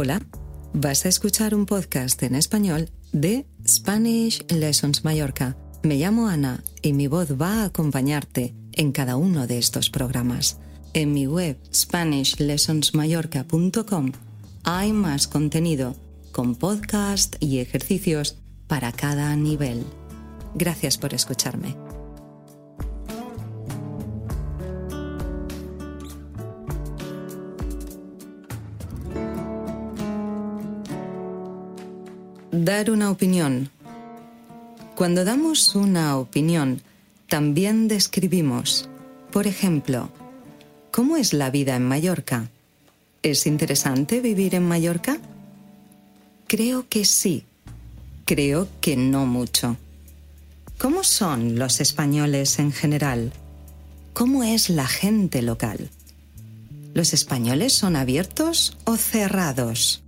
Hola, vas a escuchar un podcast en español de Spanish Lessons Mallorca. Me llamo Ana y mi voz va a acompañarte en cada uno de estos programas. En mi web SpanishLessonsMallorca.com hay más contenido con podcast y ejercicios para cada nivel. Gracias por escucharme. Dar una opinión. Cuando damos una opinión, también describimos, por ejemplo, ¿cómo es la vida en Mallorca? ¿Es interesante vivir en Mallorca? Creo que sí. Creo que no mucho. ¿Cómo son los españoles en general? ¿Cómo es la gente local? ¿Los españoles son abiertos o cerrados?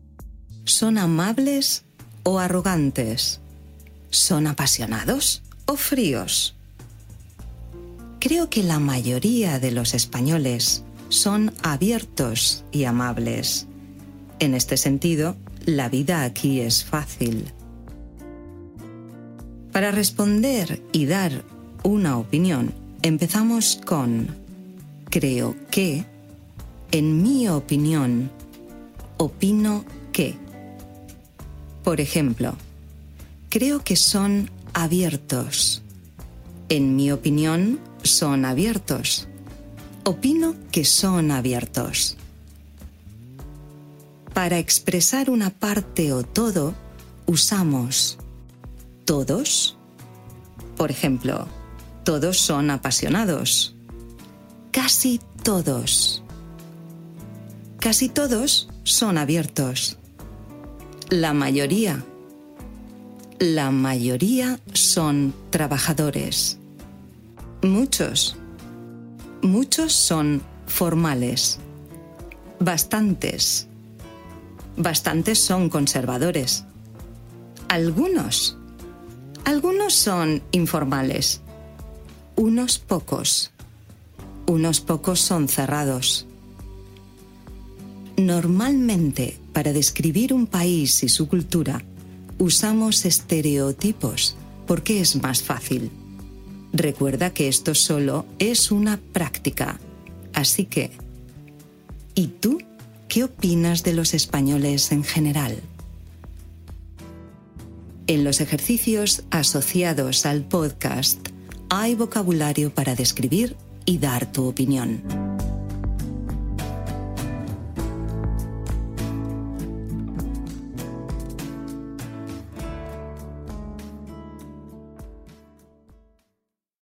¿Son amables o arrogantes? ¿Son apasionados o fríos? Creo que la mayoría de los españoles son abiertos y amables. En este sentido, la vida aquí es fácil. Para responder y dar una opinión, empezamos con creo que, en mi opinión, opino que. Por ejemplo, creo que son abiertos. En mi opinión, son abiertos. Opino que son abiertos. Para expresar una parte o todo, usamos todos. Por ejemplo, todos son apasionados. Casi todos. Casi todos son abiertos. La mayoría. La mayoría son trabajadores. Muchos. Muchos son formales. Bastantes. Bastantes son conservadores. Algunos. Algunos son informales. Unos pocos. Unos pocos son cerrados. Normalmente, para describir un país y su cultura, usamos estereotipos porque es más fácil. Recuerda que esto solo es una práctica. Así que, ¿y tú qué opinas de los españoles en general? En los ejercicios asociados al podcast hay vocabulario para describir y dar tu opinión.